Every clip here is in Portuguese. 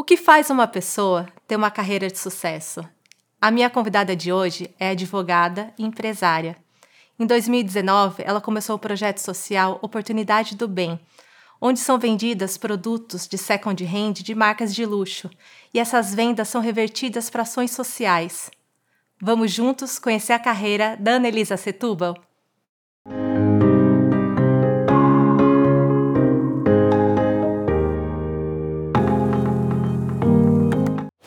O que faz uma pessoa ter uma carreira de sucesso? A minha convidada de hoje é advogada e empresária. Em 2019, ela começou o projeto social Oportunidade do Bem, onde são vendidas produtos de second hand de marcas de luxo, e essas vendas são revertidas para ações sociais. Vamos juntos conhecer a carreira da Anelisa Setúbal?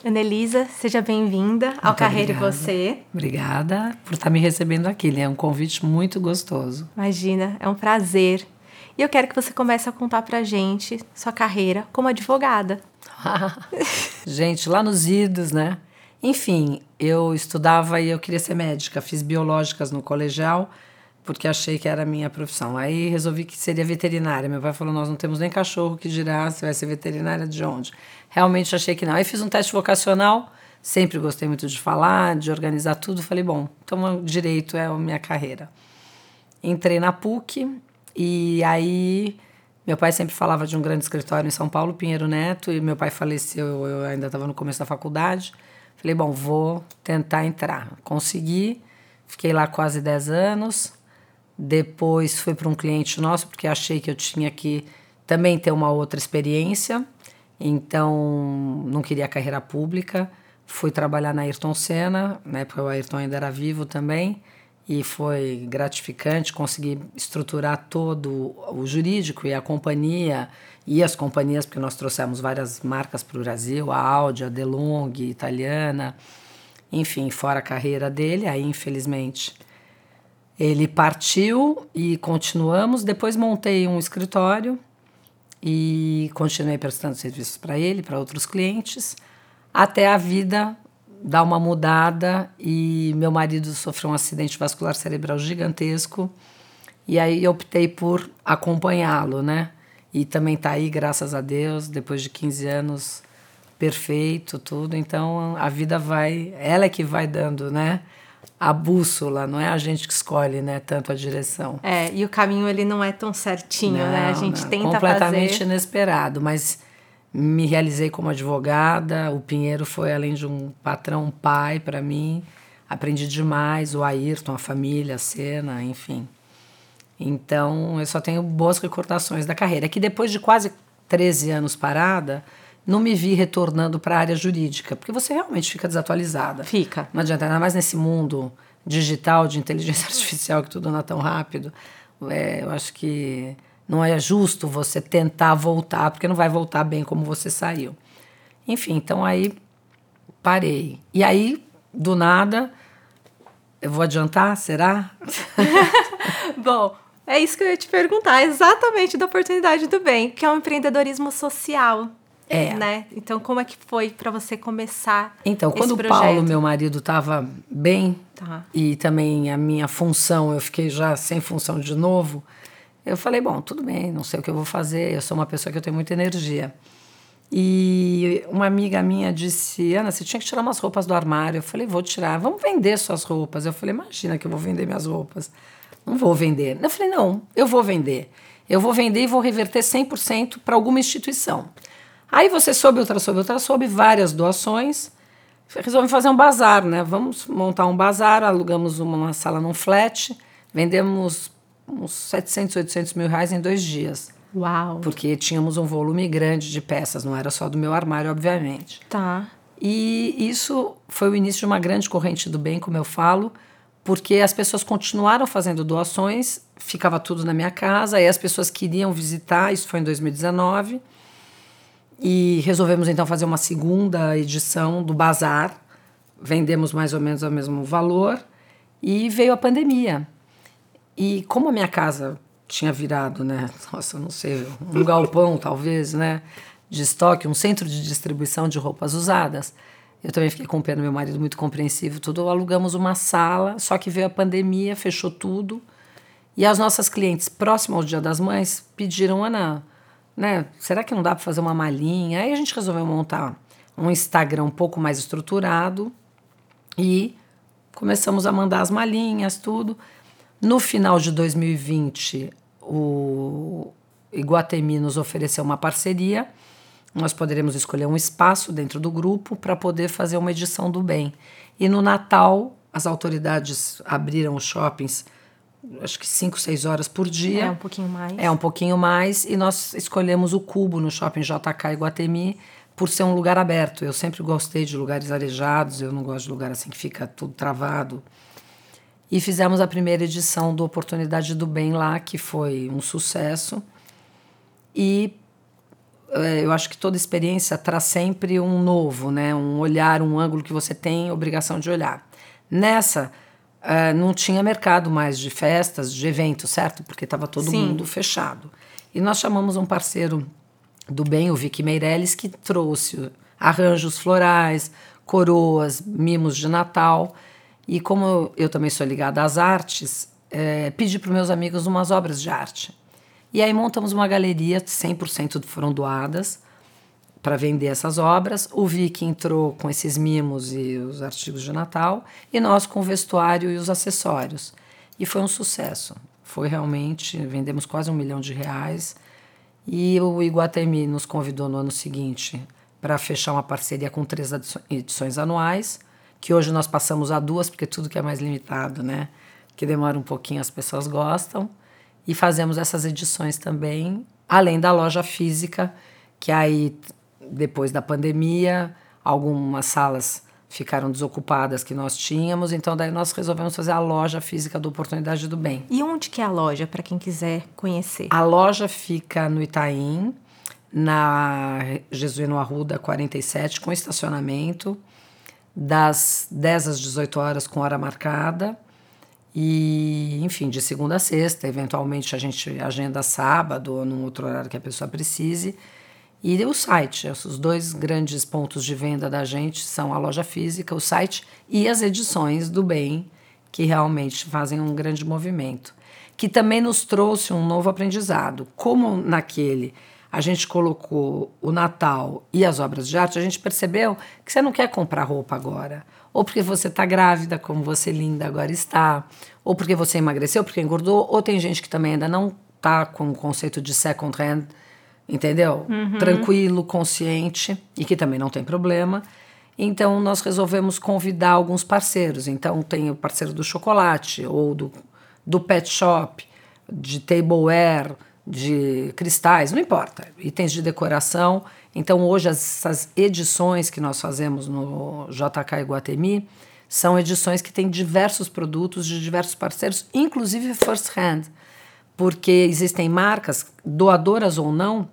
Anelisa, seja bem-vinda ao Muito Carreira e obrigada. Você. Obrigada por estar me recebendo aqui. É um convite muito gostoso. Imagina, é um prazer. E eu quero que você comece a contar pra gente sua carreira como advogada. Gente, lá nos idos, né? Enfim, eu estudava e eu queria ser médica. Fiz biológicas no colegial porque achei que era a minha profissão. Aí resolvi que seria veterinária. Meu pai falou: Nós não temos nem cachorro que dirá você vai ser veterinária de onde? Realmente achei que não. Aí fiz um teste vocacional. Sempre gostei muito de falar, de organizar tudo. Falei: Bom, então direito é a minha carreira. Entrei na PUC e aí meu pai sempre falava de um grande escritório em São Paulo, Pinheiro Neto, e meu pai faleceu, eu ainda estava no começo da faculdade. Falei, bom, vou tentar entrar. Consegui, fiquei lá quase 10 anos. Depois fui para um cliente nosso, porque achei que eu tinha que também ter uma outra experiência. Então, não queria carreira pública. Fui trabalhar na Ayrton Senna, na época o Ayrton ainda era vivo também e foi gratificante conseguir estruturar todo o jurídico e a companhia e as companhias, porque nós trouxemos várias marcas para o Brasil, a Audi, a DeLonghi, italiana, enfim, fora a carreira dele, aí infelizmente ele partiu e continuamos. Depois montei um escritório e continuei prestando serviços para ele, para outros clientes, até a vida dar uma mudada e meu marido sofreu um acidente vascular cerebral gigantesco e aí eu optei por acompanhá-lo, né? E também tá aí, graças a Deus, depois de 15 anos, perfeito, tudo. Então a vida vai, ela é que vai dando, né? A bússola, não é a gente que escolhe, né? Tanto a direção. É, e o caminho ele não é tão certinho, né? A Não, gente não, tenta completamente fazer. inesperado, mas me realizei como advogada. O Pinheiro foi além de um patrão, um pai para mim. Aprendi demais, o Ayrton, a família, a cena, enfim. Então, eu só tenho boas recordações da carreira. É que depois de quase 13 anos parada, não me vi retornando para a área jurídica, porque você realmente fica desatualizada. Fica. Não adianta, ainda mais nesse mundo digital, de inteligência artificial, que tudo anda tão rápido. É, eu acho que não é justo você tentar voltar, porque não vai voltar bem como você saiu. Enfim, então aí parei. E aí, do nada, eu vou adiantar, será? Bom, é isso que eu ia te perguntar, exatamente da oportunidade do bem, que é um empreendedorismo social. É. Né? Então, como é que foi para você começar Então, quando o? Paulo, meu marido, estava bem, Tá. e também a minha função, eu fiquei já sem função de novo, eu falei, bom, tudo bem, não sei o que eu vou fazer, eu sou uma pessoa que eu tenho muita energia. E uma amiga minha disse, Ana, você tinha que tirar umas roupas do armário. Eu falei, vou tirar, vamos vender suas roupas. Eu falei, imagina que eu vou vender minhas roupas. Não vou vender. Eu falei, não, eu vou vender. Eu vou vender e vou reverter 100% para alguma instituição. Aí você soube, outra soube, outra soube, várias doações. Resolvi fazer um bazar, né? Vamos montar um bazar, alugamos uma, uma sala num flat, vendemos uns 700, 800 mil reais em dois dias. Uau. Porque tínhamos um volume grande de peças, não era só do meu armário, obviamente. Tá. E isso foi o início de uma grande corrente do bem, como eu falo, porque as pessoas continuaram fazendo doações, ficava tudo na minha casa, aí as pessoas queriam visitar, isso foi em 2019, e resolvemos então fazer uma segunda edição do Bazar, vendemos mais ou menos ao mesmo valor, e veio a pandemia. E como a minha casa tinha virado, né? Nossa, não sei, um galpão talvez, né? De estoque, um centro de distribuição de roupas usadas. Eu também fiquei com pena, meu marido muito compreensivo, tudo. Alugamos uma sala, só que veio a pandemia, fechou tudo. E as nossas clientes, próximo ao Dia das Mães, pediram, Ana, né? Será que não dá para fazer uma malinha? Aí a gente resolveu montar um Instagram um pouco mais estruturado e começamos a mandar as malinhas, tudo. No final de 2020, o Iguatemi nos ofereceu uma parceria nós poderemos escolher um espaço dentro do grupo para poder fazer uma edição do bem. E no Natal, as autoridades abriram os shoppings, acho que 5, 6 horas por dia. É um pouquinho mais. É um pouquinho mais. E nós escolhemos o Cubo no shopping JK Iguatemi por ser um lugar aberto. Eu sempre gostei de lugares arejados, eu não gosto de lugar assim que fica tudo travado. E fizemos a primeira edição do Oportunidade do Bem lá, que foi um sucesso. E é, eu acho que toda experiência traz sempre um novo, né? Um olhar, um ângulo que você tem obrigação de olhar. Nessa, uh, não tinha mercado mais de festas, de eventos, certo? Porque estava todo Sim. mundo fechado. E nós chamamos um parceiro do bem, o Vicky Meirelles, que trouxe arranjos florais, coroas, mimos de Natal. E como eu também sou ligada às artes, é, pedi para meus amigos umas obras de arte. E aí montamos uma galeria, 100% foram doadas para vender essas obras. O Vic entrou com esses mimos e os artigos de Natal e nós com o vestuário e os acessórios. E foi um sucesso. Foi realmente, vendemos quase um milhão de reais. E o Iguatemi nos convidou no ano seguinte para fechar uma parceria com três edições anuais, que hoje nós passamos a duas, porque tudo que é mais limitado, né? Que demora um pouquinho, as pessoas gostam. E fazemos essas edições também, além da loja física, que aí, depois da pandemia, algumas salas ficaram desocupadas que nós tínhamos, então daí nós resolvemos fazer a loja física do Oportunidade do Bem. E onde que é a loja, para quem quiser conhecer? A loja fica no Itaim, na Jesuíno Arruda 47, com estacionamento, das 10 às 18 horas com hora marcada. E, enfim, de segunda a sexta, eventualmente a gente agenda sábado ou num outro horário que a pessoa precise. E o site, os dois grandes pontos de venda da gente são a loja física, o site e as edições do bem, que realmente fazem um grande movimento. Que também nos trouxe um novo aprendizado. Como naquele a gente colocou o Natal e as obras de arte, a gente percebeu que você não quer comprar roupa agora ou porque você está grávida, como você linda agora está, ou porque você emagreceu, porque engordou, ou tem gente que também ainda não está com o conceito de second hand, entendeu? Uhum. Tranquilo, consciente e que também não tem problema. Então nós resolvemos convidar alguns parceiros. Então tem o parceiro do chocolate ou do, do pet shop, de tableware, de cristais, não importa, itens de decoração. Então, hoje, essas edições que nós fazemos no JK Iguatemi são edições que têm diversos produtos de diversos parceiros, inclusive first hand, porque existem marcas, doadoras ou não,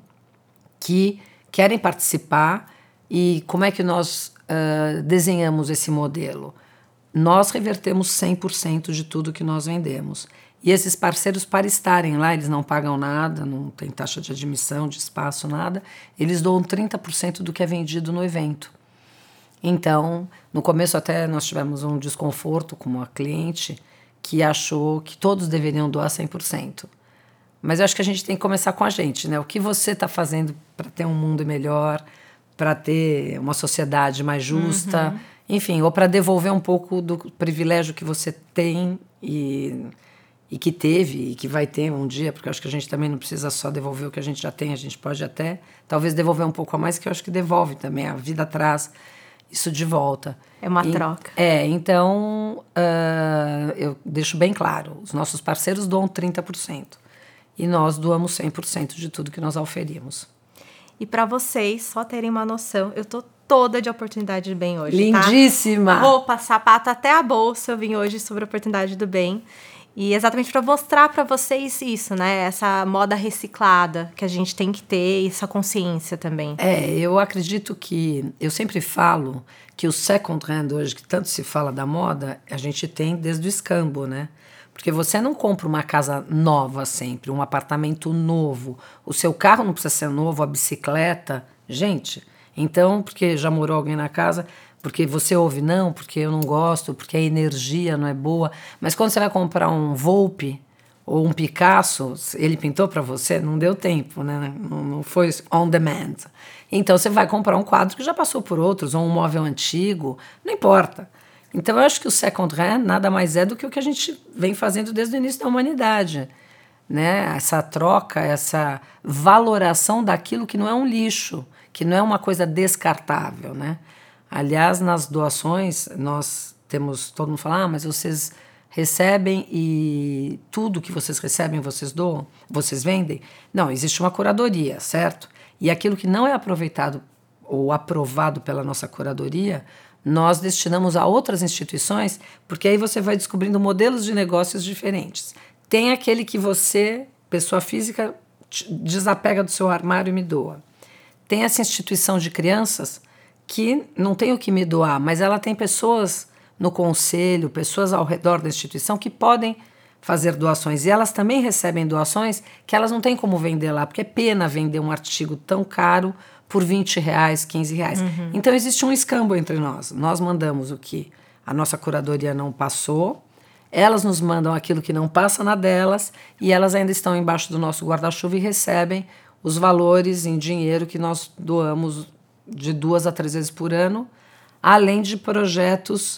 que querem participar. E como é que nós uh, desenhamos esse modelo? Nós revertemos 100% de tudo que nós vendemos. E esses parceiros, para estarem lá, eles não pagam nada, não tem taxa de admissão, de espaço, nada. Eles doam 30% do que é vendido no evento. Então, no começo até nós tivemos um desconforto com uma cliente que achou que todos deveriam doar 100%. Mas eu acho que a gente tem que começar com a gente, né? O que você está fazendo para ter um mundo melhor, para ter uma sociedade mais justa, uhum. enfim, ou para devolver um pouco do privilégio que você tem e e que teve e que vai ter um dia, porque eu acho que a gente também não precisa só devolver o que a gente já tem, a gente pode até talvez devolver um pouco a mais, que eu acho que devolve também, a vida traz isso de volta. É uma e, troca. É, então uh, eu deixo bem claro: os nossos parceiros doam 30% e nós doamos 100% de tudo que nós oferimos. E para vocês só terem uma noção, eu tô toda de oportunidade de bem hoje. Tá? Lindíssima! Tá? Roupa, sapato, até a bolsa eu vim hoje sobre oportunidade do bem. E exatamente para mostrar para vocês isso, né? Essa moda reciclada que a gente tem que ter, essa consciência também. É, eu acredito que. Eu sempre falo que o second hand hoje, que tanto se fala da moda, a gente tem desde o escambo, né? Porque você não compra uma casa nova sempre, um apartamento novo. O seu carro não precisa ser novo, a bicicleta. Gente, então, porque já morou alguém na casa, porque você ouve não, porque eu não gosto, porque a energia não é boa. Mas quando você vai comprar um Volpe ou um Picasso, ele pintou para você, não deu tempo, né? Não, não foi on demand. Então você vai comprar um quadro que já passou por outros, ou um móvel antigo, não importa. Então eu acho que o second hand nada mais é do que o que a gente vem fazendo desde o início da humanidade. Né? Essa troca, essa valoração daquilo que não é um lixo, que não é uma coisa descartável, né? Aliás, nas doações, nós temos, todo mundo fala, ah, mas vocês recebem e tudo que vocês recebem vocês doam, vocês vendem? Não, existe uma curadoria, certo? E aquilo que não é aproveitado ou aprovado pela nossa curadoria, nós destinamos a outras instituições, porque aí você vai descobrindo modelos de negócios diferentes. Tem aquele que você, pessoa física, desapega do seu armário e me doa. Tem essa instituição de crianças que não tem o que me doar, mas ela tem pessoas no conselho, pessoas ao redor da instituição que podem fazer doações. E elas também recebem doações que elas não têm como vender lá, porque é pena vender um artigo tão caro por 20 reais, 15 reais. Uhum. Então existe um escambo entre nós. Nós mandamos o que a nossa curadoria não passou, elas nos mandam aquilo que não passa na delas e elas ainda estão embaixo do nosso guarda-chuva e recebem os valores em dinheiro que nós doamos de duas a três vezes por ano, além de projetos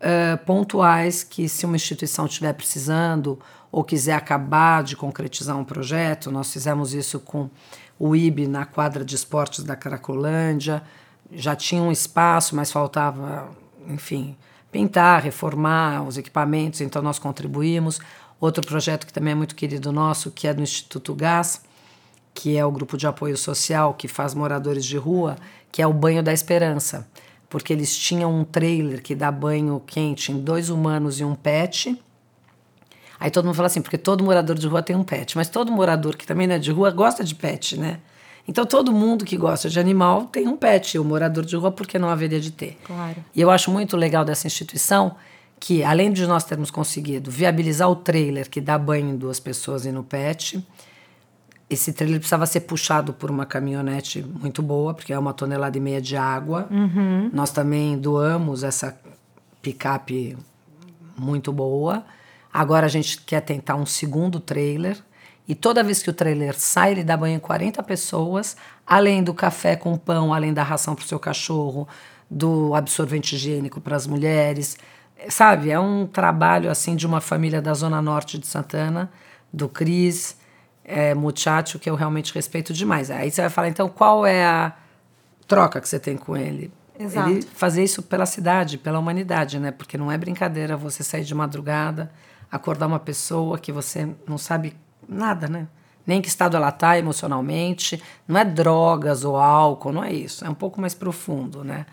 uh, pontuais que, se uma instituição estiver precisando ou quiser acabar de concretizar um projeto, nós fizemos isso com o IB na quadra de esportes da Cracolândia, já tinha um espaço, mas faltava, enfim, pintar, reformar os equipamentos, então nós contribuímos. Outro projeto que também é muito querido nosso, que é do Instituto Gás, que é o grupo de apoio social que faz moradores de rua, que é o Banho da Esperança, porque eles tinham um trailer que dá banho quente em dois humanos e um pet. Aí todo mundo fala assim, porque todo morador de rua tem um pet, mas todo morador que também não é de rua gosta de pet, né? Então todo mundo que gosta de animal tem um pet, o morador de rua porque não haveria de ter. Claro. E eu acho muito legal dessa instituição que além de nós termos conseguido viabilizar o trailer que dá banho em duas pessoas e no pet, esse trailer precisava ser puxado por uma caminhonete muito boa, porque é uma tonelada e meia de água. Uhum. Nós também doamos essa picape muito boa. Agora a gente quer tentar um segundo trailer. E toda vez que o trailer sai, ele dá banho em 40 pessoas, além do café com pão, além da ração para o seu cachorro, do absorvente higiênico para as mulheres. Sabe, é um trabalho assim de uma família da Zona Norte de Santana, do Cris é, muchacho que eu realmente respeito demais. Aí você vai falar, então, qual é a troca que você tem com ele? Exato. Ele fazer isso pela cidade, pela humanidade, né? Porque não é brincadeira você sair de madrugada, acordar uma pessoa que você não sabe nada, né? Nem que estado ela está emocionalmente. Não é drogas ou álcool, não é isso. É um pouco mais profundo, né?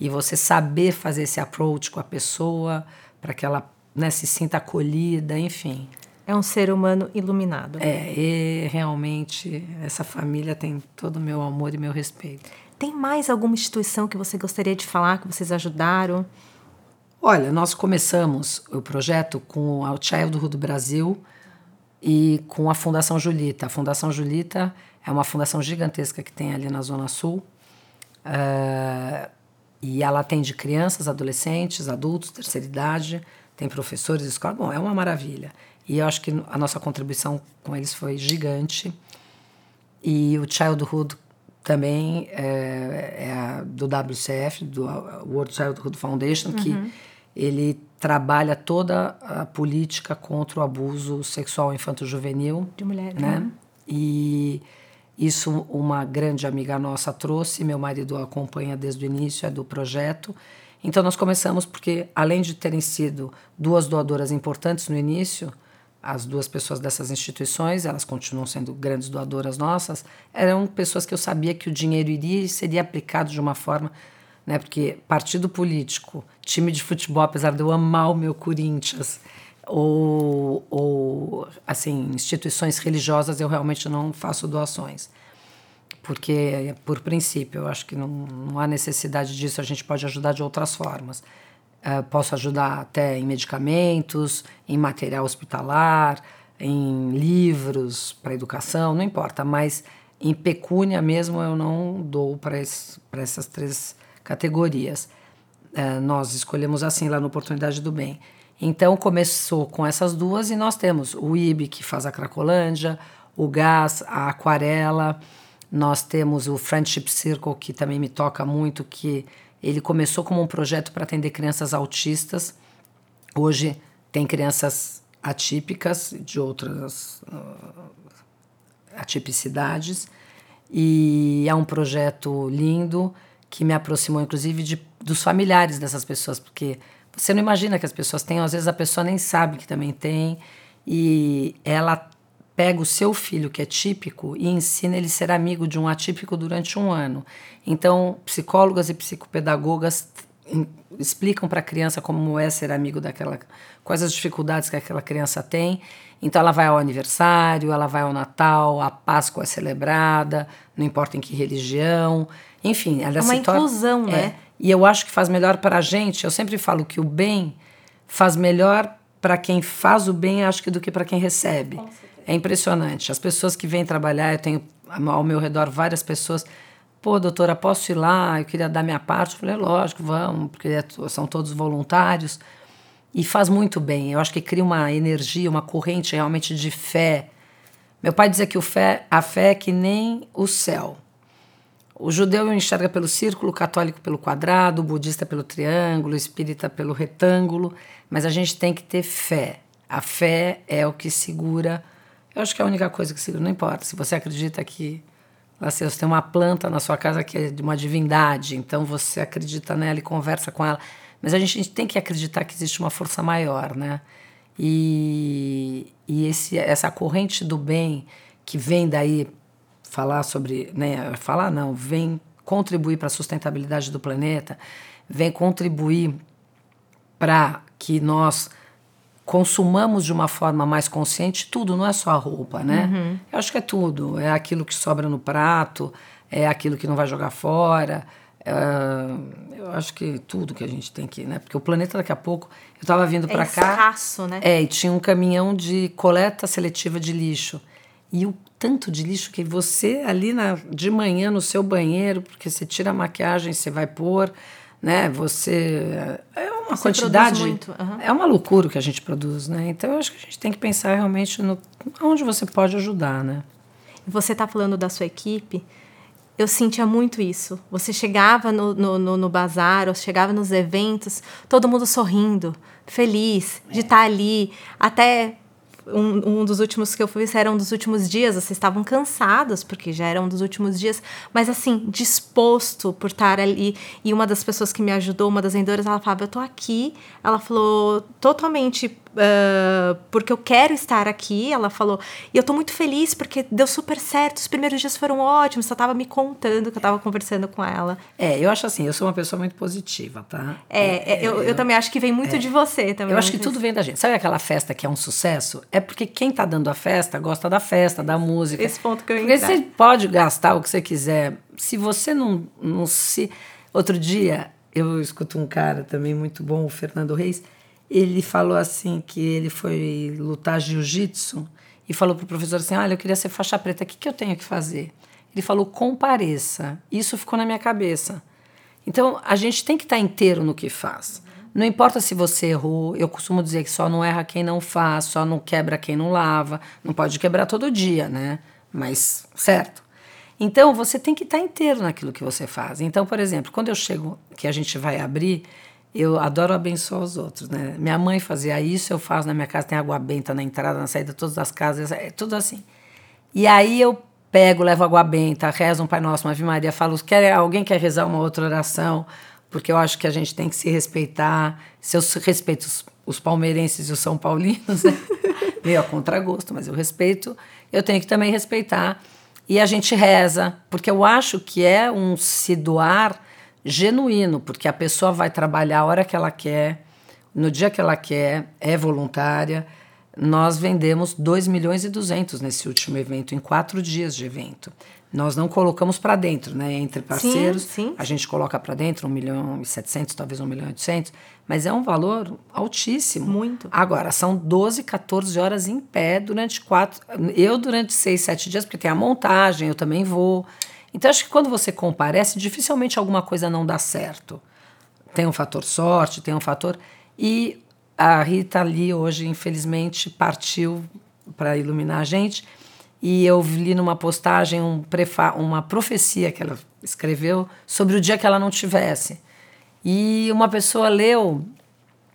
E você saber fazer esse approach com a pessoa para que ela né, se sinta acolhida, enfim. É um ser humano iluminado. É, e realmente essa família tem todo o meu amor e meu respeito. Tem mais alguma instituição que você gostaria de falar que vocês ajudaram? Olha, nós começamos o projeto com a Childhood do Brasil e com a Fundação Julita. A Fundação Julita é uma fundação gigantesca que tem ali na Zona Sul. Uh, e ela atende crianças, adolescentes, adultos, terceira idade, tem professores, escola. Bom, é uma maravilha. E eu acho que a nossa contribuição com eles foi gigante. E o Childhood também é, é do WCF, do World Childhood Foundation, uhum. que ele trabalha toda a política contra o abuso sexual infanto-juvenil. De mulheres. Né? Uhum. E isso uma grande amiga nossa trouxe, meu marido acompanha desde o início, é do projeto. Então nós começamos porque, além de terem sido duas doadoras importantes no início, as duas pessoas dessas instituições, elas continuam sendo grandes doadoras nossas, eram pessoas que eu sabia que o dinheiro iria e seria aplicado de uma forma, né? Porque partido político, time de futebol, apesar de eu amar o meu Corinthians, ou, ou assim, instituições religiosas, eu realmente não faço doações. Porque, por princípio, eu acho que não, não há necessidade disso, a gente pode ajudar de outras formas. Uh, posso ajudar até em medicamentos, em material hospitalar, em livros para educação, não importa, mas em pecúnia mesmo eu não dou para essas três categorias. Uh, nós escolhemos assim lá na Oportunidade do Bem. Então começou com essas duas e nós temos o IB, que faz a Cracolândia, o Gás, a Aquarela, nós temos o Friendship Circle, que também me toca muito, que ele começou como um projeto para atender crianças autistas. Hoje tem crianças atípicas de outras uh, atipicidades. E é um projeto lindo que me aproximou, inclusive, de, dos familiares dessas pessoas, porque você não imagina que as pessoas têm, às vezes a pessoa nem sabe que também tem, e ela pega o seu filho, que é típico, e ensina ele a ser amigo de um atípico durante um ano. Então, psicólogas e psicopedagogas explicam para a criança como é ser amigo daquela, quais as dificuldades que aquela criança tem. Então ela vai ao aniversário, ela vai ao Natal, a Páscoa é celebrada, não importa em que religião, enfim, ela é uma inclusão, torna, né? É, e eu acho que faz melhor para a gente. Eu sempre falo que o bem faz melhor para quem faz o bem, acho que do que para quem recebe. É impressionante. As pessoas que vêm trabalhar, eu tenho ao meu redor várias pessoas pô, doutora, posso ir lá? Eu queria dar minha parte. Eu falei, lógico, vamos, porque é são todos voluntários. E faz muito bem. Eu acho que cria uma energia, uma corrente realmente de fé. Meu pai dizia que o fé, a fé é que nem o céu. O judeu enxerga pelo círculo, o católico pelo quadrado, o budista pelo triângulo, o espírita pelo retângulo, mas a gente tem que ter fé. A fé é o que segura. Eu acho que é a única coisa que segura, não importa. Se você acredita que Assim, você tem uma planta na sua casa que é de uma divindade, então você acredita nela e conversa com ela. Mas a gente, a gente tem que acreditar que existe uma força maior, né? E, e esse, essa corrente do bem que vem daí falar sobre, né, falar não, vem contribuir para a sustentabilidade do planeta, vem contribuir para que nós consumamos de uma forma mais consciente tudo, não é só a roupa, né? Uhum. Eu acho que é tudo. É aquilo que sobra no prato, é aquilo que não vai jogar fora. É, eu acho que tudo que a gente tem que, né? Porque o planeta daqui a pouco, eu estava vindo para é cá. Escasso, né? É, e tinha um caminhão de coleta seletiva de lixo. E o tanto de lixo que você ali na, de manhã no seu banheiro, porque você tira a maquiagem, você vai pôr, né? Você é uma Você quantidade. Uhum. É uma loucura o que a gente produz, né? Então eu acho que a gente tem que pensar realmente no onde você pode ajudar, né? Você está falando da sua equipe. Eu sentia muito isso. Você chegava no, no, no, no bazar, ou chegava nos eventos, todo mundo sorrindo, feliz de estar tá ali. Até um, um dos últimos que eu fui era um dos últimos dias, vocês estavam cansados, porque já era um dos últimos dias, mas assim, disposto por estar ali. E uma das pessoas que me ajudou, uma das vendedoras, ela falava: Eu tô aqui. Ela falou totalmente uh, porque eu quero estar aqui. Ela falou, e eu tô muito feliz porque deu super certo. Os primeiros dias foram ótimos. Só tava me contando que eu tava conversando com ela. É, eu acho assim, eu sou uma pessoa muito positiva, tá? É, é eu, eu, eu, também acho que vem muito é, de você também. Eu acho que tudo vem da gente. Sabe aquela festa que é um sucesso? É porque quem tá dando a festa gosta da festa, da música. Esse ponto que eu Porque você pode gastar o que você quiser. Se você não, não se. Outro dia, eu escuto um cara também muito bom, o Fernando Reis ele falou assim que ele foi lutar jiu-jitsu e falou para o professor assim, olha, eu queria ser faixa preta, o que, que eu tenho que fazer? Ele falou, compareça. Isso ficou na minha cabeça. Então, a gente tem que estar tá inteiro no que faz. Não importa se você errou, eu costumo dizer que só não erra quem não faz, só não quebra quem não lava. Não pode quebrar todo dia, né? Mas, certo. Então, você tem que estar tá inteiro naquilo que você faz. Então, por exemplo, quando eu chego, que a gente vai abrir, eu adoro abençoar os outros, né? Minha mãe fazia isso, eu faço na minha casa, tem água benta na entrada, na saída, todas as casas, é tudo assim. E aí eu pego, levo água benta, rezo um Pai Nosso, uma Ave Maria, falo, quer, alguém quer rezar uma outra oração? Porque eu acho que a gente tem que se respeitar. Se eu respeito os, os palmeirenses e os são paulinos, né? meio a contragosto, mas eu respeito, eu tenho que também respeitar. E a gente reza, porque eu acho que é um se doar genuíno, porque a pessoa vai trabalhar a hora que ela quer, no dia que ela quer, é voluntária. Nós vendemos 2 milhões e 200 nesse último evento, em quatro dias de evento. Nós não colocamos para dentro, né? Entre parceiros, sim, sim. a gente coloca para dentro 1 milhão e 700, talvez 1 milhão e 800, mas é um valor altíssimo. Muito. Agora, são 12, 14 horas em pé durante quatro. Eu, durante seis, sete dias, porque tem a montagem, eu também vou. Então, acho que quando você comparece, dificilmente alguma coisa não dá certo. Tem um fator sorte, tem um fator. E a Rita ali hoje, infelizmente, partiu para iluminar a gente. E eu li numa postagem um prefa uma profecia que ela escreveu sobre o dia que ela não tivesse. E uma pessoa leu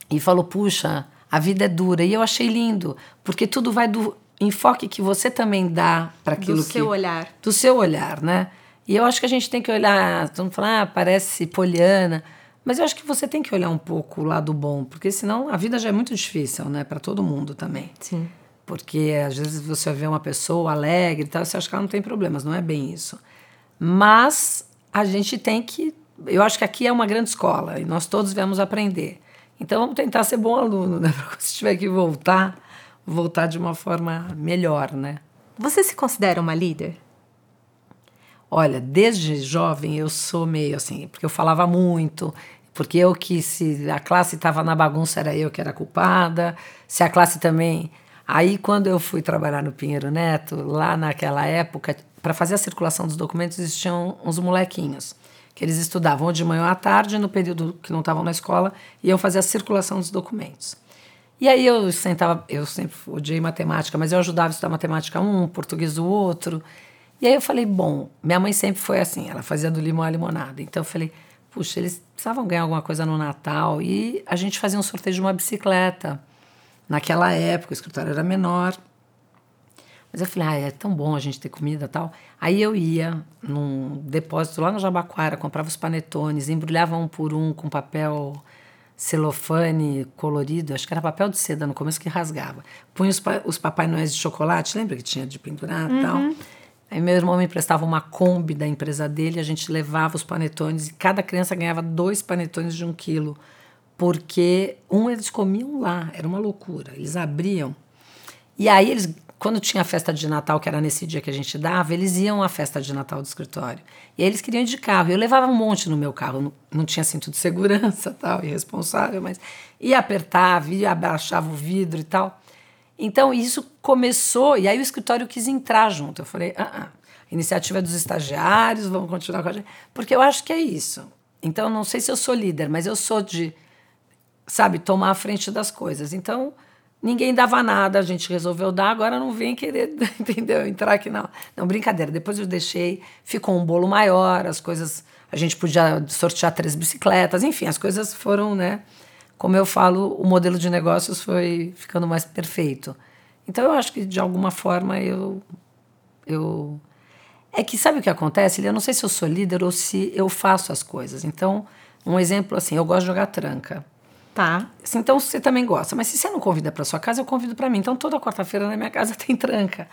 e falou: Puxa, a vida é dura. E eu achei lindo, porque tudo vai do. enfoque que você também dá para aquilo do que seu olhar. do seu olhar, né? E eu acho que a gente tem que olhar, mundo fala, ah, parece poliana, mas eu acho que você tem que olhar um pouco o lado bom, porque senão a vida já é muito difícil, né, para todo mundo também. Sim. Porque às vezes você vê uma pessoa alegre e tal, você acha que ela não tem problemas, não é bem isso. Mas a gente tem que, eu acho que aqui é uma grande escola e nós todos viemos aprender. Então vamos tentar ser bom aluno, né, para se tiver que voltar, voltar de uma forma melhor, né? Você se considera uma líder? Olha, desde jovem eu sou meio assim, porque eu falava muito, porque eu que se a classe estava na bagunça era eu que era culpada, se a classe também. Aí quando eu fui trabalhar no Pinheiro Neto, lá naquela época, para fazer a circulação dos documentos existiam uns molequinhos que eles estudavam de manhã à tarde, no período que não estavam na escola, iam fazer a circulação dos documentos. E aí eu sentava, eu sempre odiei matemática, mas eu ajudava a estudar matemática um, português o outro. E aí eu falei, bom, minha mãe sempre foi assim, ela fazia do limão à limonada. Então eu falei, puxa, eles precisavam ganhar alguma coisa no Natal. E a gente fazia um sorteio de uma bicicleta. Naquela época, o escritório era menor. Mas eu falei, ah, é tão bom a gente ter comida e tal. Aí eu ia num depósito lá no Jabaquara, comprava os panetones, embrulhava um por um com papel celofane colorido, acho que era papel de seda no começo que rasgava. Punha os, pa os Papai Noéis de chocolate, lembra que tinha de pendurar e uhum. tal? Aí meu irmão me emprestava uma Kombi da empresa dele, a gente levava os panetones e cada criança ganhava dois panetones de um quilo, porque um eles comiam lá, era uma loucura. Eles abriam e aí eles, quando tinha a festa de Natal, que era nesse dia que a gente dava, eles iam à festa de Natal do escritório. E aí eles queriam ir de carro. Eu levava um monte no meu carro, não, não tinha cinto de segurança, tal, irresponsável, mas ia apertar, ia abaixava o vidro e tal. Então isso começou, e aí o escritório quis entrar junto. Eu falei, ah, ah iniciativa dos estagiários, vamos continuar com a gente. Porque eu acho que é isso. Então, não sei se eu sou líder, mas eu sou de, sabe, tomar a frente das coisas. Então, ninguém dava nada, a gente resolveu dar, agora não vem querer, entendeu? Entrar aqui não. Não, brincadeira. Depois eu deixei, ficou um bolo maior, as coisas. A gente podia sortear três bicicletas, enfim, as coisas foram, né? Como eu falo, o modelo de negócios foi ficando mais perfeito. Então eu acho que de alguma forma eu eu é que sabe o que acontece? Eu não sei se eu sou líder ou se eu faço as coisas. Então, um exemplo assim, eu gosto de jogar tranca. Tá. Assim, então você também gosta, mas se você não convida para sua casa, eu convido para mim. Então toda quarta-feira na minha casa tem tranca.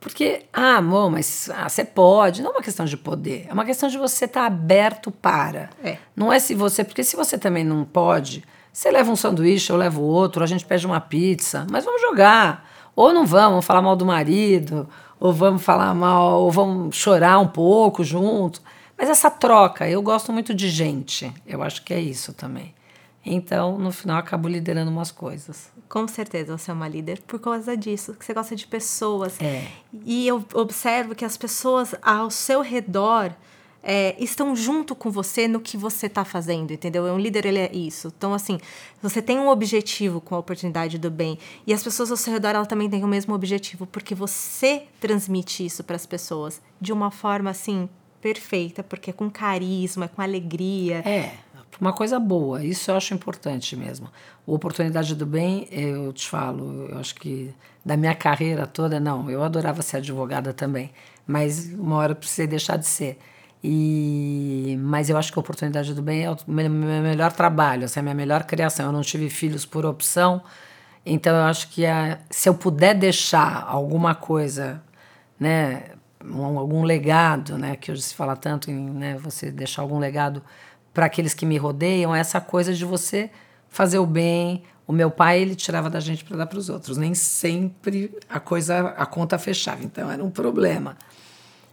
Porque, ah, amor, mas ah, você pode. Não é uma questão de poder, é uma questão de você estar tá aberto para. É. Não é se você, porque se você também não pode, você leva um sanduíche, eu levo outro, a gente pede uma pizza, mas vamos jogar. Ou não vamos, vamos falar mal do marido, ou vamos falar mal, ou vamos chorar um pouco junto. Mas essa troca, eu gosto muito de gente, eu acho que é isso também. Então, no final, acabo liderando umas coisas. Com certeza você é uma líder por causa disso, que você gosta de pessoas. É. E eu observo que as pessoas ao seu redor é, estão junto com você no que você está fazendo, entendeu? Um líder, ele é isso. Então, assim, você tem um objetivo com a oportunidade do bem e as pessoas ao seu redor, ela também têm o mesmo objetivo, porque você transmite isso para as pessoas de uma forma, assim, perfeita, porque é com carisma, com alegria. É, uma coisa boa, isso eu acho importante mesmo. A oportunidade do bem, eu te falo, eu acho que da minha carreira toda, não, eu adorava ser advogada também, mas uma hora precisei deixar de ser. E, mas eu acho que a oportunidade do bem é o meu melhor trabalho, essa é a minha melhor criação. Eu não tive filhos por opção, então eu acho que a, se eu puder deixar alguma coisa, né, um, algum legado, né, que hoje se fala tanto em né, você deixar algum legado para aqueles que me rodeiam, é essa coisa de você fazer o bem. O meu pai ele tirava da gente para dar para os outros, nem sempre a coisa a conta fechava, então era um problema.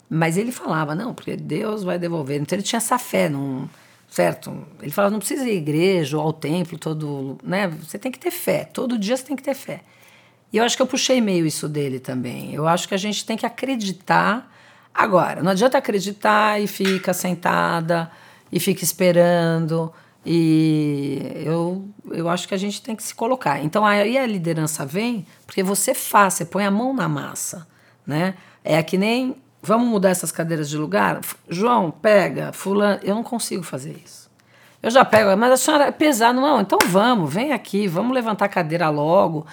Mas ele falava, não, porque Deus vai devolver. Então ele tinha essa fé, num, certo? Ele falava, não precisa ir à igreja ou ao templo, todo, né? Você tem que ter fé, todo dia você tem que ter fé. E eu acho que eu puxei meio isso dele também. Eu acho que a gente tem que acreditar. Agora, não adianta acreditar e fica sentada e fica esperando. E eu, eu acho que a gente tem que se colocar. Então aí a liderança vem porque você faz, você põe a mão na massa. Né? É que nem Vamos mudar essas cadeiras de lugar? João, pega, fulano. Eu não consigo fazer isso. Eu já pego, mas a senhora é pesada. Não, então vamos, vem aqui, vamos levantar a cadeira logo.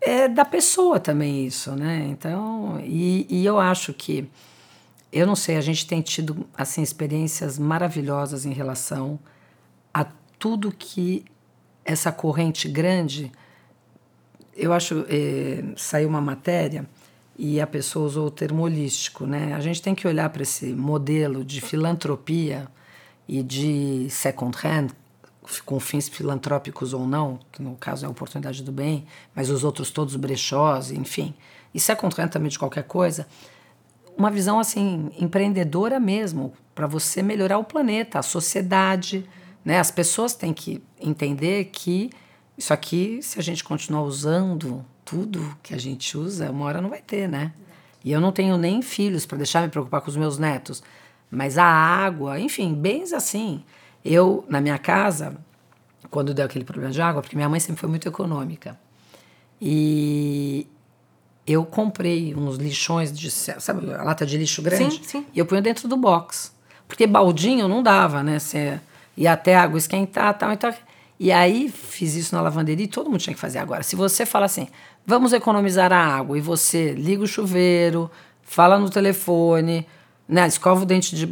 é da pessoa também isso, né? Então, e, e eu acho que, eu não sei, a gente tem tido assim experiências maravilhosas em relação a tudo que essa corrente grande. Eu acho, eh, saiu uma matéria e a pessoa usou o termo holístico, né? A gente tem que olhar para esse modelo de filantropia e de second hand, com fins filantrópicos ou não, que no caso é a oportunidade do bem, mas os outros todos brechós, enfim. Isso é também de qualquer coisa. Uma visão assim empreendedora mesmo, para você melhorar o planeta, a sociedade, né? As pessoas têm que entender que isso aqui, se a gente continuar usando tudo que a gente usa, uma hora não vai ter, né? E eu não tenho nem filhos para deixar me preocupar com os meus netos, mas a água, enfim, bens assim. Eu, na minha casa, quando deu aquele problema de água, porque minha mãe sempre foi muito econômica, e eu comprei uns lixões de, sabe, a lata de lixo grande? Sim, sim. E eu punho dentro do box. Porque baldinho não dava, né? Você ia até a água esquentar tal, então. E aí fiz isso na lavanderia e todo mundo tinha que fazer agora. Se você fala assim, vamos economizar a água, e você liga o chuveiro, fala no telefone, né, escova o dente de.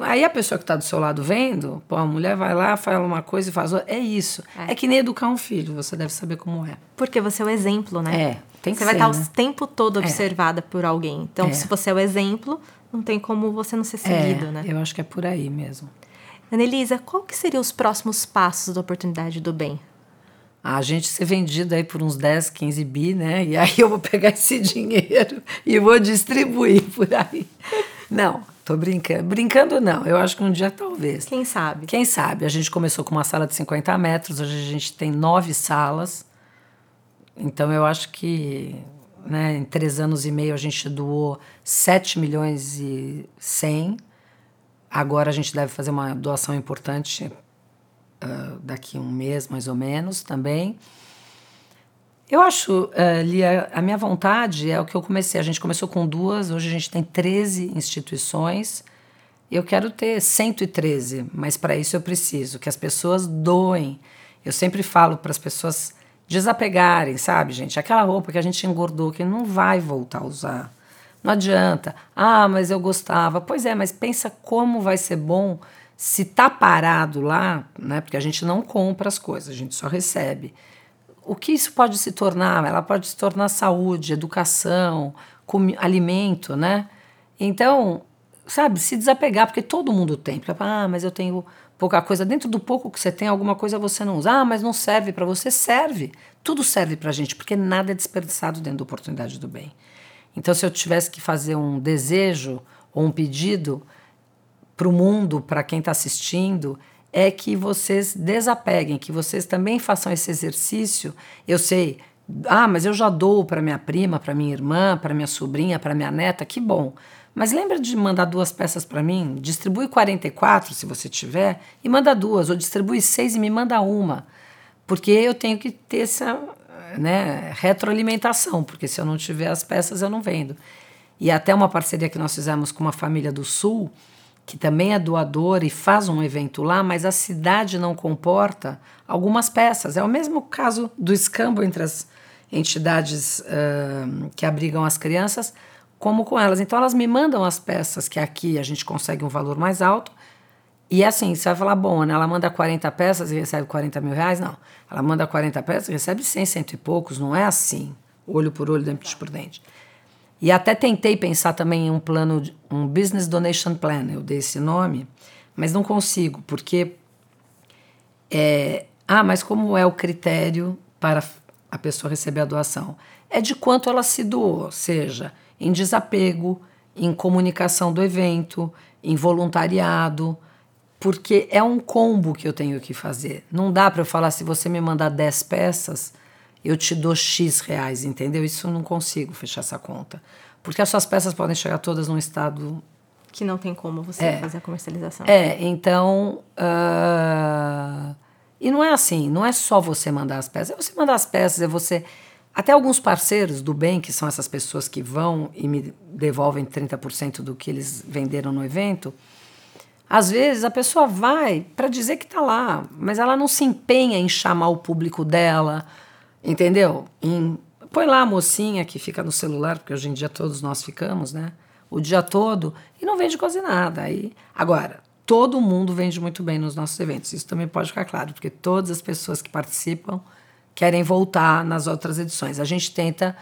Aí a pessoa que está do seu lado vendo, pô, a mulher vai lá, fala uma coisa e faz outra. É isso. É. é. que nem educar um filho, você deve saber como é. Porque você é o exemplo, né? É. Tem que você ser, vai estar né? o tempo todo é. observada é. por alguém. Então, é. se você é o exemplo, não tem como você não ser seguido, é, né? Eu acho que é por aí mesmo. Anelisa, qual que seriam os próximos passos da oportunidade do bem? A gente ser vendido aí por uns 10, 15 bi, né? E aí eu vou pegar esse dinheiro e vou distribuir por aí. Não, tô brincando. Brincando não, eu acho que um dia talvez. Quem sabe? Quem sabe? A gente começou com uma sala de 50 metros, hoje a gente tem nove salas. Então eu acho que né, em três anos e meio a gente doou 7 milhões e 100. Agora a gente deve fazer uma doação importante uh, daqui um mês, mais ou menos, também. Eu acho, uh, Lia, a minha vontade é o que eu comecei. A gente começou com duas, hoje a gente tem 13 instituições. Eu quero ter 113, mas para isso eu preciso que as pessoas doem. Eu sempre falo para as pessoas desapegarem, sabe, gente? Aquela roupa que a gente engordou, que não vai voltar a usar. Não adianta. Ah, mas eu gostava. Pois é, mas pensa como vai ser bom se tá parado lá, né? Porque a gente não compra as coisas, a gente só recebe. O que isso pode se tornar? Ela pode se tornar saúde, educação, alimento, né? Então, sabe, se desapegar, porque todo mundo tem. Porque, ah, mas eu tenho pouca coisa. Dentro do pouco que você tem, alguma coisa você não usa. Ah, mas não serve para você. Serve. Tudo serve para a gente, porque nada é desperdiçado dentro da oportunidade do bem. Então, se eu tivesse que fazer um desejo ou um pedido, para o mundo, para quem está assistindo, é que vocês desapeguem, que vocês também façam esse exercício. Eu sei, ah, mas eu já dou para minha prima, para minha irmã, para minha sobrinha, para minha neta, que bom. Mas lembra de mandar duas peças para mim? Distribui 44 se você tiver e manda duas, ou distribui seis e me manda uma. Porque eu tenho que ter essa né, retroalimentação, porque se eu não tiver as peças eu não vendo. E até uma parceria que nós fizemos com uma família do Sul, que também é doador e faz um evento lá, mas a cidade não comporta algumas peças. É o mesmo caso do escambo entre as entidades uh, que abrigam as crianças, como com elas. Então elas me mandam as peças que aqui a gente consegue um valor mais alto. E assim, você vai falar, bom, né, ela manda 40 peças e recebe 40 mil reais? Não. Ela manda 40 peças e recebe 100, cento e poucos. Não é assim, olho por olho, dente por dente. E até tentei pensar também em um plano, um Business Donation Plan, eu dei esse nome, mas não consigo, porque. É, ah, mas como é o critério para a pessoa receber a doação? É de quanto ela se doou, seja em desapego, em comunicação do evento, em voluntariado, porque é um combo que eu tenho que fazer. Não dá para eu falar, se você me mandar 10 peças, eu te dou X reais, entendeu? Isso eu não consigo fechar essa conta. Porque as suas peças podem chegar todas num estado. Que não tem como você é. fazer a comercialização. É, então. Uh... E não é assim, não é só você mandar as peças. É você mandar as peças, é você. Até alguns parceiros do bem, que são essas pessoas que vão e me devolvem 30% do que eles venderam no evento, às vezes a pessoa vai para dizer que está lá, mas ela não se empenha em chamar o público dela, entendeu? Em põe lá a mocinha que fica no celular, porque hoje em dia todos nós ficamos, né? O dia todo e não vende quase nada. Aí, agora, todo mundo vende muito bem nos nossos eventos. Isso também pode ficar claro, porque todas as pessoas que participam querem voltar nas outras edições. A gente tenta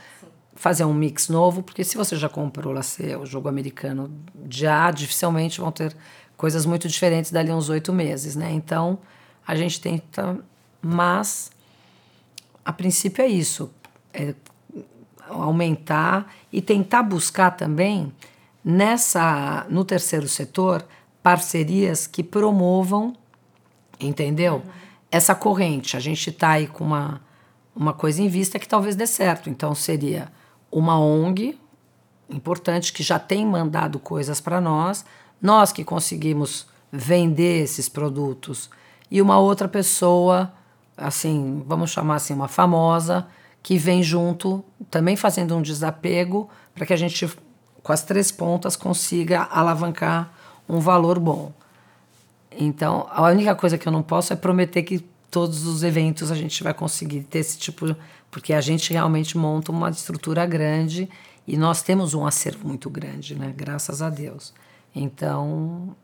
fazer um mix novo, porque se você já comprou lá o jogo americano já dificilmente vão ter coisas muito diferentes dali uns oito meses, né? Então a gente tenta, mas a princípio é isso, é aumentar e tentar buscar também nessa no terceiro setor parcerias que promovam, entendeu? Uhum. Essa corrente. A gente está aí com uma uma coisa em vista que talvez dê certo. Então seria uma ONG importante que já tem mandado coisas para nós, nós que conseguimos vender esses produtos e uma outra pessoa, assim, vamos chamar assim, uma famosa, que vem junto, também fazendo um desapego, para que a gente, com as três pontas, consiga alavancar um valor bom. Então, a única coisa que eu não posso é prometer que todos os eventos a gente vai conseguir ter esse tipo, porque a gente realmente monta uma estrutura grande e nós temos um acervo muito grande, né? Graças a Deus. Então,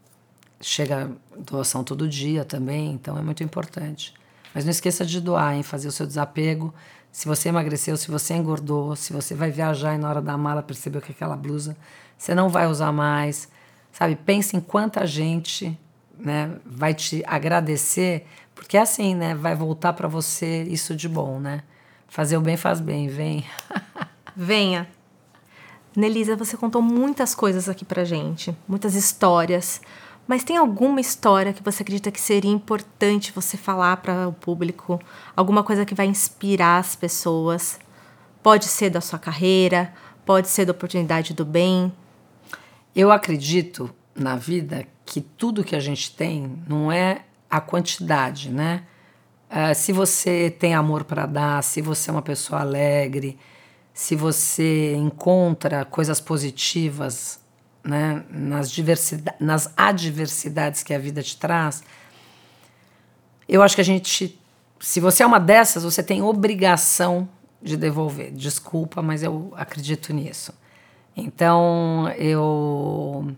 chega doação todo dia também, então é muito importante. Mas não esqueça de doar, hein? Fazer o seu desapego. Se você emagreceu, se você engordou, se você vai viajar e na hora da mala percebeu que aquela blusa você não vai usar mais, sabe? Pense em quanta gente né, vai te agradecer, porque é assim, né, vai voltar para você isso de bom, né? Fazer o bem faz bem, vem. Venha. Nelisa, você contou muitas coisas aqui pra gente, muitas histórias. Mas tem alguma história que você acredita que seria importante você falar para o público? Alguma coisa que vai inspirar as pessoas? Pode ser da sua carreira, pode ser da oportunidade do bem. Eu acredito na vida que tudo que a gente tem não é a quantidade, né? Uh, se você tem amor para dar, se você é uma pessoa alegre, se você encontra coisas positivas né, nas, diversidade, nas adversidades que a vida te traz, eu acho que a gente, se você é uma dessas, você tem obrigação de devolver. Desculpa, mas eu acredito nisso. Então, eu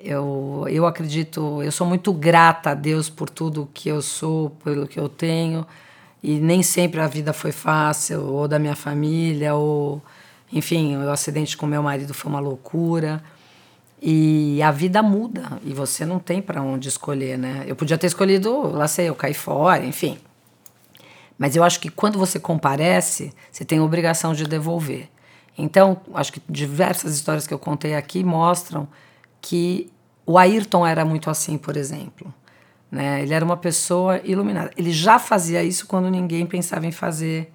eu, eu acredito, eu sou muito grata a Deus por tudo que eu sou, pelo que eu tenho. E nem sempre a vida foi fácil, ou da minha família, ou. Enfim, o acidente com meu marido foi uma loucura. E a vida muda, e você não tem para onde escolher, né? Eu podia ter escolhido, lá sei, eu caí fora, enfim. Mas eu acho que quando você comparece, você tem a obrigação de devolver. Então, acho que diversas histórias que eu contei aqui mostram que o Ayrton era muito assim, por exemplo. Né? Ele era uma pessoa iluminada. Ele já fazia isso quando ninguém pensava em fazer.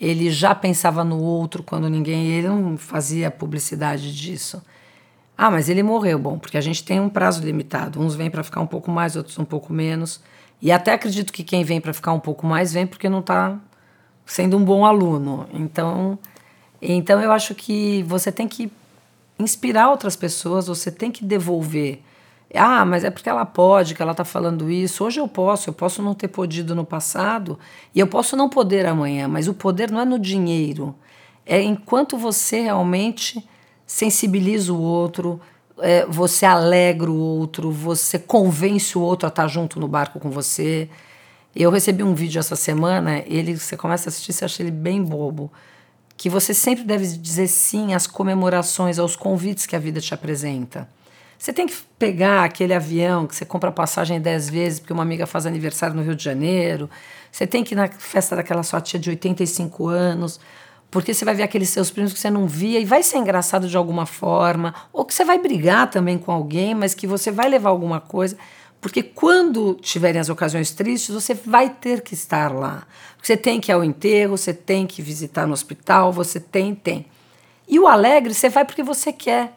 Ele já pensava no outro quando ninguém. Ele não fazia publicidade disso. Ah, mas ele morreu. Bom, porque a gente tem um prazo limitado. Uns vêm para ficar um pouco mais, outros um pouco menos. E até acredito que quem vem para ficar um pouco mais vem porque não está sendo um bom aluno. Então, então eu acho que você tem que inspirar outras pessoas, você tem que devolver. Ah, mas é porque ela pode, que ela está falando isso. Hoje eu posso, eu posso não ter podido no passado e eu posso não poder amanhã, mas o poder não é no dinheiro. É enquanto você realmente sensibiliza o outro, é, você alegra o outro, você convence o outro a estar tá junto no barco com você. Eu recebi um vídeo essa semana, ele você começa a assistir, você acha ele bem bobo que você sempre deve dizer sim às comemorações, aos convites que a vida te apresenta. Você tem que pegar aquele avião que você compra passagem dez vezes porque uma amiga faz aniversário no Rio de Janeiro. Você tem que ir na festa daquela sua tia de 85 anos, porque você vai ver aqueles seus primos que você não via e vai ser engraçado de alguma forma, ou que você vai brigar também com alguém, mas que você vai levar alguma coisa. Porque quando tiverem as ocasiões tristes, você vai ter que estar lá. Você tem que ir ao enterro, você tem que visitar no hospital, você tem, tem. E o alegre, você vai porque você quer.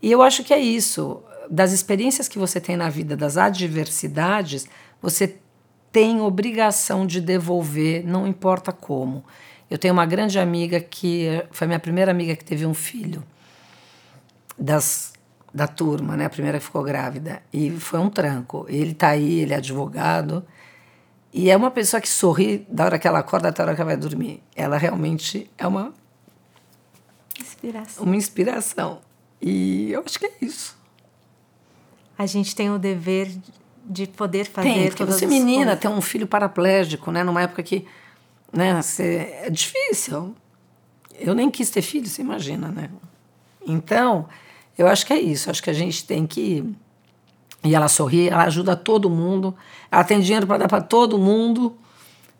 E eu acho que é isso. Das experiências que você tem na vida, das adversidades, você tem obrigação de devolver, não importa como. Eu tenho uma grande amiga que foi minha primeira amiga que teve um filho. Das da turma, né? A primeira que ficou grávida. E foi um tranco. Ele tá aí, ele é advogado. E é uma pessoa que sorri da hora que ela acorda até a hora que ela vai dormir. Ela realmente é uma inspiração. Uma inspiração. E eu acho que é isso. A gente tem o dever de poder fazer tem, porque você menina, coisas. tem um filho paraplégico, né? Numa época que né, é difícil. Eu nem quis ter filho, você imagina, né? Então, eu acho que é isso. Acho que a gente tem que. E ela sorri, ela ajuda todo mundo, ela tem dinheiro para dar para todo mundo.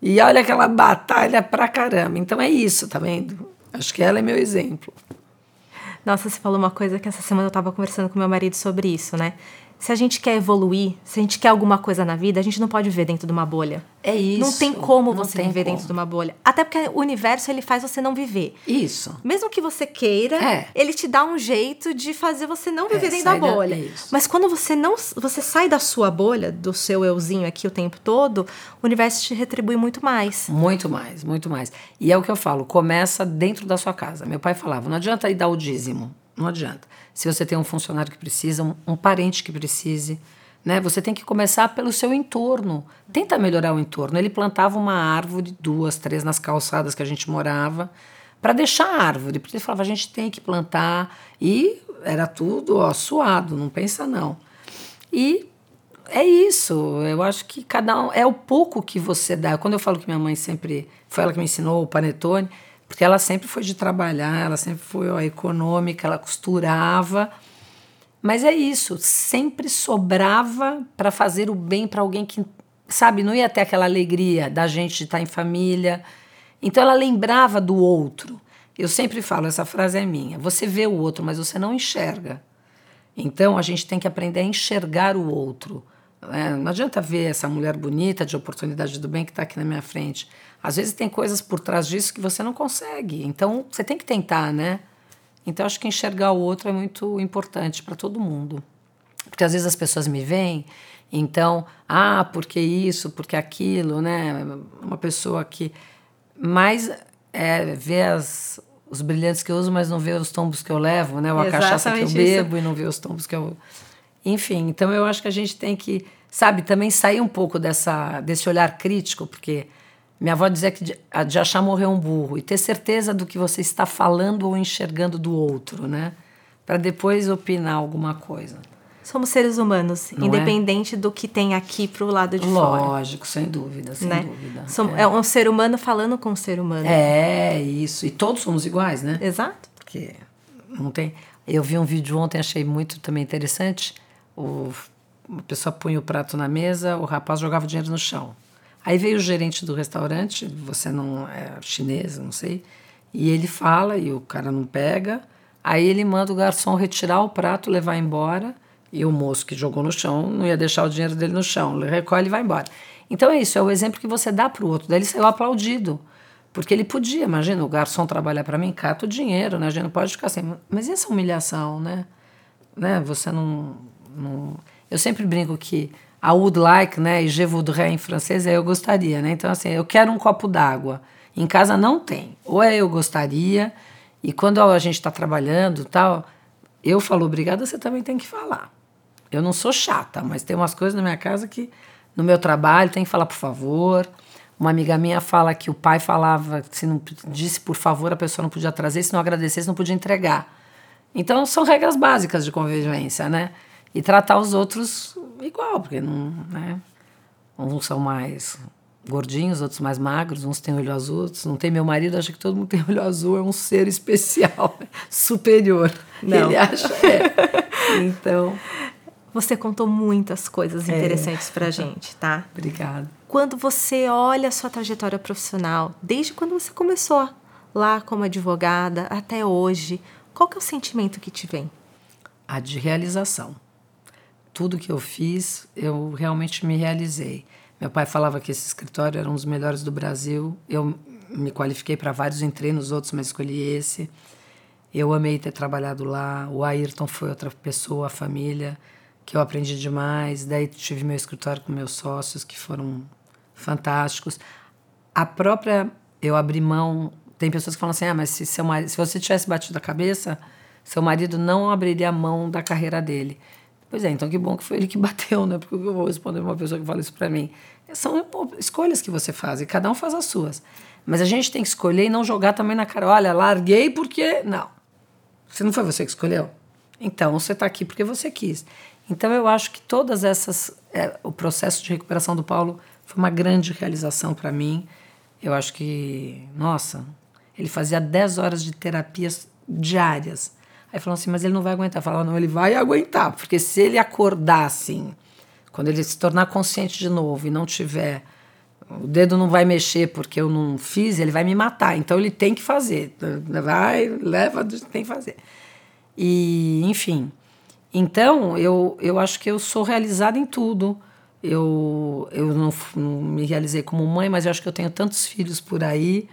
E olha que ela batalha pra caramba. Então é isso, tá vendo? Acho que ela é meu exemplo. Nossa, você falou uma coisa que essa semana eu tava conversando com meu marido sobre isso, né? Se a gente quer evoluir, se a gente quer alguma coisa na vida, a gente não pode viver dentro de uma bolha. É isso. Não tem como Não você tem viver como. dentro de uma bolha. Até porque o universo ele faz você não viver. Isso. Mesmo que você queira, É. ele te dá um jeito de fazer você não viver É, dentro da sai da- bolha. é isso. Mas quando você não você sai da sua bolha, do seu euzinho aqui o tempo todo, o universo te retribui muito mais. Muito mais, muito mais. E é o que eu falo, começa dentro da sua casa. Meu pai falava, não adianta ir dar o dízimo, não adianta. Se você tem um funcionário que precisa, um, um parente que precise, né? Você tem que começar pelo seu entorno. Tenta melhorar o entorno. Ele plantava uma árvore, duas, três nas calçadas que a gente morava, para deixar a árvore. Porque ele falava, a gente tem que plantar. E era tudo ó, suado, não pensa não. E é isso. Eu acho que cada um. É o pouco que você dá. Quando eu falo que minha mãe sempre. Foi ela que me ensinou o panetone, porque ela sempre foi de trabalhar, ela sempre foi ó, econômica, ela costurava. Mas é isso. Sempre sobrava para fazer o bem para alguém que. Sabe, não ia ter aquela alegria da gente estar em família. Então ela lembrava do outro. Eu sempre falo, essa frase é minha. Você vê o outro, mas você não enxerga. Então a gente tem que aprender a enxergar o outro. Né? não adianta ver essa mulher bonita de oportunidade do bem que está aqui na minha frente. Às vezes tem coisas por trás disso que você não consegue. Então você tem que tentar, né? Então acho que enxergar o outro é muito importante para todo mundo. Porque às vezes as pessoas me veem, então, ah, porque isso, porque aquilo, né? Uma pessoa que mais é, vê as, os brilhantes que eu uso, mas não vê os tombos que eu levo, né? Ou a cachaça que eu Exatamente isso. bebo e não vê os tombos que eu. Enfim, então eu acho que a gente tem que, sabe, também sair um pouco dessa, desse olhar crítico, porque minha avó dizia que de, de achar morrer um burro e ter certeza do que você está falando ou enxergando do outro, né? Para depois opinar alguma coisa. Somos seres humanos, Não é? independente do que tem aqui pro lado de fora. Lógico, sem dúvida, sem Né? dúvida. Som- é. é um ser humano falando com um ser humano. É, isso. E todos somos iguais, né? Exato. Porque não tem. Eu vi um vídeo ontem, achei muito também interessante. O, uma pessoa punha o prato na mesa, o rapaz jogava o dinheiro no chão. Aí veio o gerente do restaurante, você não é chinês, não sei, e ele fala e o cara não pega. Aí ele manda o garçom retirar o prato, levar embora, e o moço que jogou no chão não ia deixar o dinheiro dele no chão, ele recolhe e vai embora. Então é isso, é o exemplo que você dá para o outro. Daí ele saiu aplaudido. Porque ele podia, imagina, o garçom trabalhar para mim, cata o dinheiro, né? A gente não pode ficar assim. Mas e essa humilhação, né? né? Você não, Eu sempre brinco que a would like, né? E je voudrais em francês é eu gostaria, né? Então, assim, eu quero um copo d'água. Em casa não tem. Ou é eu gostaria, e quando a gente está trabalhando tal, eu falo obrigada, você também tem que falar. Eu não sou chata, mas tem umas coisas na minha casa que, no meu trabalho, tem que falar por favor. Uma amiga minha fala que o pai falava, se não disse por favor, a pessoa não podia trazer, se não agradecesse, não podia entregar. Então, são regras básicas de convivência, né? E tratar os outros igual, porque não, né? Uns são mais gordinhos, outros mais magros, uns têm olho azul, outros não tem. Meu marido acha que todo mundo tem olho azul, é um ser especial, superior. Não. Ele acha, é. Então, Você contou muitas coisas É. interessantes pra gente, tá? obrigada. Quando você olha a sua trajetória profissional, desde quando você começou lá como advogada até hoje, qual que é o sentimento que te vem? a de realização. Tudo que eu fiz, eu realmente me realizei. Meu pai falava que esse escritório era um dos melhores do Brasil. Eu me qualifiquei para vários, entrei nos outros, mas escolhi esse. Eu amei ter trabalhado lá. O Ayrton foi outra pessoa, a família, que eu aprendi demais. Daí tive meu escritório com meus sócios, que foram fantásticos. A própria. Eu abri mão. Tem pessoas que falam assim: ah, mas se, seu marido, se você tivesse batido a cabeça, seu marido não abriria a mão da carreira dele. Pois é, então que bom que foi ele que bateu, né? Porque eu vou responder uma pessoa que fala isso para mim. São escolhas que você faz e cada um faz as suas. Mas a gente tem que escolher e não jogar também na cara. Olha, larguei porque. Não. Você não foi você que escolheu? Então, você está aqui porque você quis. Então, eu acho que todas essas. É, o processo de recuperação do Paulo foi uma grande realização para mim. Eu acho que, nossa, ele fazia 10 horas de terapias diárias. Aí falou assim, mas ele não vai aguentar. Eu falava, não, ele vai aguentar, porque se ele acordar assim, quando ele se tornar consciente de novo e não tiver o dedo não vai mexer porque eu não fiz, ele vai me matar. Então ele tem que fazer. Vai, leva, tem que fazer. E, enfim. Então, eu, eu acho que eu sou realizada em tudo. Eu, eu não, não me realizei como mãe, mas eu acho que eu tenho tantos filhos por aí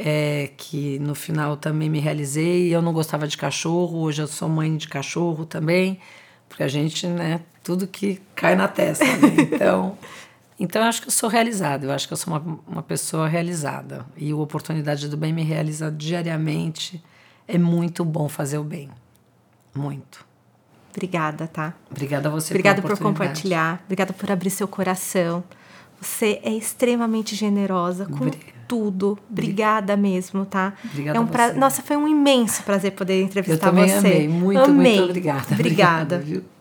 é, que no final também me realizei. Eu não gostava de cachorro, hoje eu sou mãe de cachorro também, porque a gente, né, tudo que cai na testa. Né? Então. Então, eu acho que eu sou realizada, eu acho que eu sou uma, uma pessoa realizada. E o Oportunidade do Bem me realiza diariamente. É muito bom fazer o bem. Muito. Obrigada, tá? Obrigada a você Obrigada por compartilhar. Obrigada por abrir seu coração. Você é extremamente generosa com Obrigada. Tudo. Obrigada mesmo, tá? Obrigada é um pra... Nossa, foi um imenso prazer poder entrevistar Eu também você. Amei. Muito, amei. muito obrigada. Obrigada. obrigada